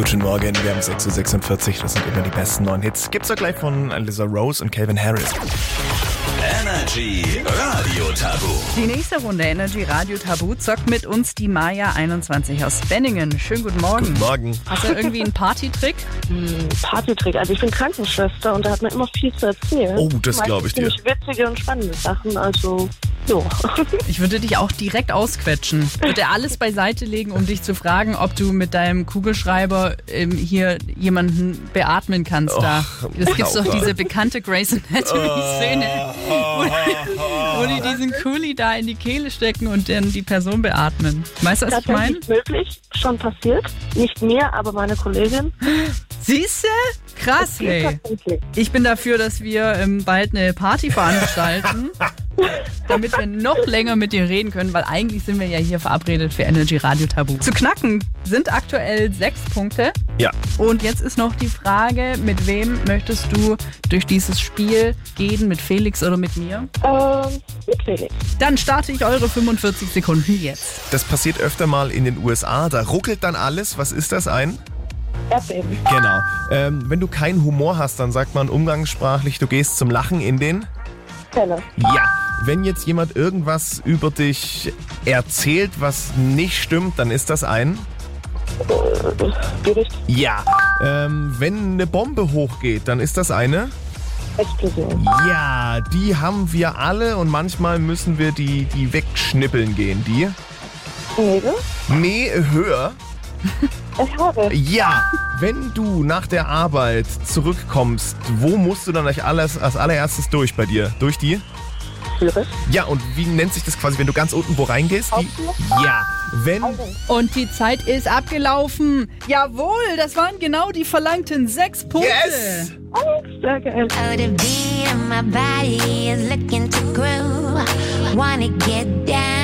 Guten Morgen, wir haben 6.46 Uhr, das sind immer die besten neuen Hits. Gibt's doch gleich von Lisa Rose und Calvin Harris. Energy Radio Tabu. Die nächste Runde Energy Radio Tabu zockt mit uns die Maya 21 aus Benningen. Schönen guten Morgen. Guten Morgen. Hast du irgendwie einen Partytrick? Partytrick. Also ich bin Krankenschwester und da hat man immer viel zu erzählen. Oh, das glaube ich dir. Ziemlich witzige und spannende Sachen. Also, jo. Ich würde dich auch direkt ausquetschen. Ich würde alles beiseite legen, um dich zu fragen, ob du mit deinem Kugelschreiber ähm, hier jemanden beatmen kannst. da. Es gibt doch diese bekannte Grace Anatomy-Szene, wo, wo die diesen Kuli da in die Kehle stecken und dann die Person beatmen. Weißt du, was ich meine? Tatsächlich möglich. Schon passiert. Nicht mir, aber meine Kollegin. Siehste? Krass, hey. Ich bin dafür, dass wir ähm, bald eine Party veranstalten, damit wir noch länger mit dir reden können, weil eigentlich sind wir ja hier verabredet für Energy Radio Tabu. Zu knacken sind aktuell sechs Punkte. Ja. Und jetzt ist noch die Frage, mit wem möchtest du durch dieses Spiel gehen, mit Felix oder mit mir? Ähm, mit Felix. Dann starte ich eure 45 Sekunden jetzt. Das passiert öfter mal in den USA, da ruckelt dann alles. Was ist das ein? Erdbeben. Genau. Ähm, wenn du keinen Humor hast, dann sagt man umgangssprachlich, du gehst zum Lachen in den... Fälle. Ja. Wenn jetzt jemand irgendwas über dich erzählt, was nicht stimmt, dann ist das ein... Gericht. Ja. Ähm, wenn eine Bombe hochgeht, dann ist das eine... Explosion. Ja, die haben wir alle und manchmal müssen wir die, die wegschnippeln gehen. Die? Nebel. Nee, höher. Ich habe. Ja, wenn du nach der Arbeit zurückkommst, wo musst du dann als, alles, als allererstes durch bei dir? Durch die? Schwierig. Ja, und wie nennt sich das quasi, wenn du ganz unten wo reingehst? Die? Ja, wenn... Und die Zeit ist abgelaufen. Jawohl, das waren genau die verlangten sechs Punkte. Yes! Sehr geil. Oh, the beat of my body is looking to groove. Wanna get down,